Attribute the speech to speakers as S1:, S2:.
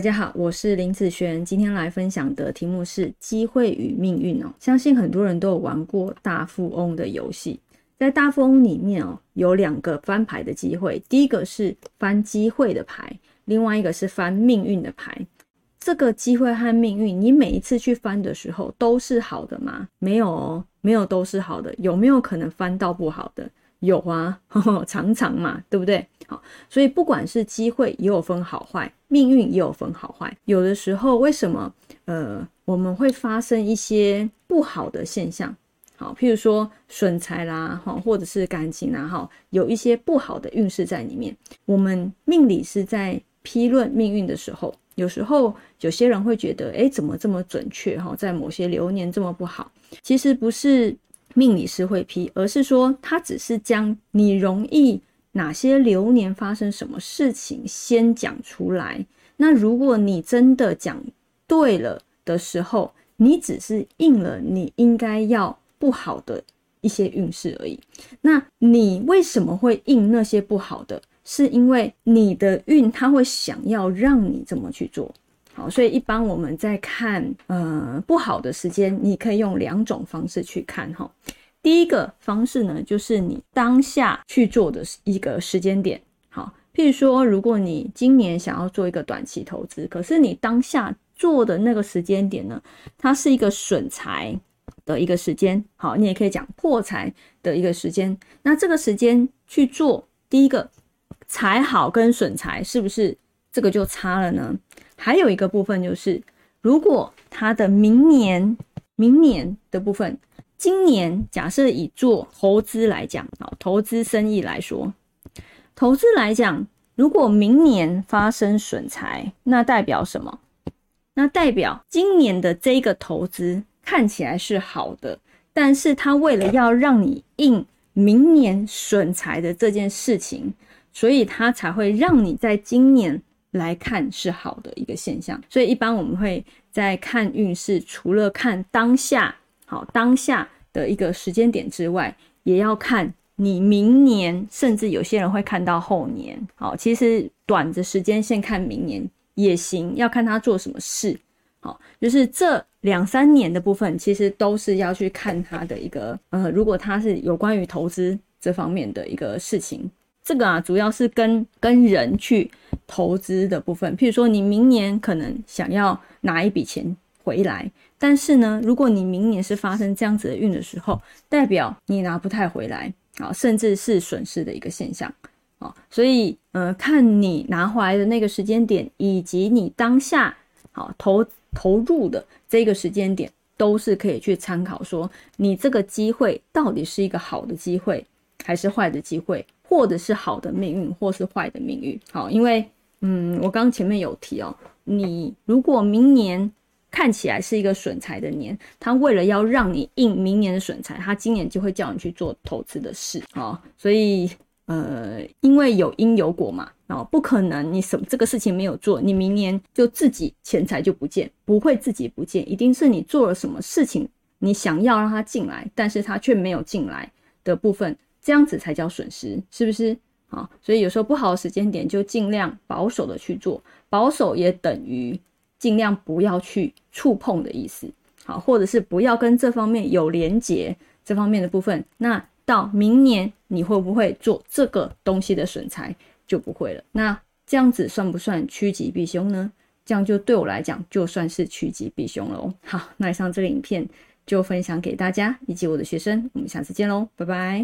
S1: 大家好，我是林子璇，今天来分享的题目是机会与命运哦。相信很多人都有玩过大富翁的游戏，在大富翁里面哦，有两个翻牌的机会，第一个是翻机会的牌，另外一个是翻命运的牌。这个机会和命运，你每一次去翻的时候都是好的吗？没有哦，没有都是好的，有没有可能翻到不好的？有啊，常常嘛，对不对？好，所以不管是机会也有分好坏，命运也有分好坏。有的时候为什么呃我们会发生一些不好的现象？好，譬如说损财啦，哈，或者是感情啦，哈，有一些不好的运势在里面。我们命理是在批论命运的时候，有时候有些人会觉得，哎，怎么这么准确？哈，在某些流年这么不好，其实不是。命理师会批，而是说他只是将你容易哪些流年发生什么事情先讲出来。那如果你真的讲对了的时候，你只是应了你应该要不好的一些运势而已。那你为什么会应那些不好的？是因为你的运他会想要让你这么去做。好，所以一般我们在看呃不好的时间，你可以用两种方式去看哈。第一个方式呢，就是你当下去做的一个时间点。好，譬如说，如果你今年想要做一个短期投资，可是你当下做的那个时间点呢，它是一个损财的一个时间。好，你也可以讲破财的一个时间。那这个时间去做，第一个财好跟损财是不是这个就差了呢？还有一个部分就是，如果他的明年、明年的部分，今年假设以做投资来讲，啊，投资生意来说，投资来讲，如果明年发生损财，那代表什么？那代表今年的这个投资看起来是好的，但是他为了要让你应明年损财的这件事情，所以他才会让你在今年。来看是好的一个现象，所以一般我们会在看运势，除了看当下好当下的一个时间点之外，也要看你明年，甚至有些人会看到后年。好，其实短的时间先看明年也行，要看他做什么事。好，就是这两三年的部分，其实都是要去看他的一个呃，如果他是有关于投资这方面的一个事情。这个啊，主要是跟跟人去投资的部分。譬如说，你明年可能想要拿一笔钱回来，但是呢，如果你明年是发生这样子的运的时候，代表你拿不太回来啊，甚至是损失的一个现象啊。所以，呃，看你拿回来的那个时间点，以及你当下好投投入的这个时间点，都是可以去参考，说你这个机会到底是一个好的机会，还是坏的机会。或者是好的命运，或是坏的命运。好，因为嗯，我刚刚前面有提哦，你如果明年看起来是一个损财的年，他为了要让你应明年的损财，他今年就会叫你去做投资的事啊。所以呃，因为有因有果嘛，哦，不可能你什么这个事情没有做，你明年就自己钱财就不见，不会自己不见，一定是你做了什么事情，你想要让他进来，但是他却没有进来的部分。这样子才叫损失，是不是？好，所以有时候不好的时间点就尽量保守的去做，保守也等于尽量不要去触碰的意思。好，或者是不要跟这方面有连结这方面的部分。那到明年你会不会做这个东西的损财就不会了？那这样子算不算趋吉避凶呢？这样就对我来讲就算是趋吉避凶了哦。好，那以上这个影片就分享给大家以及我的学生，我们下次见喽，拜拜。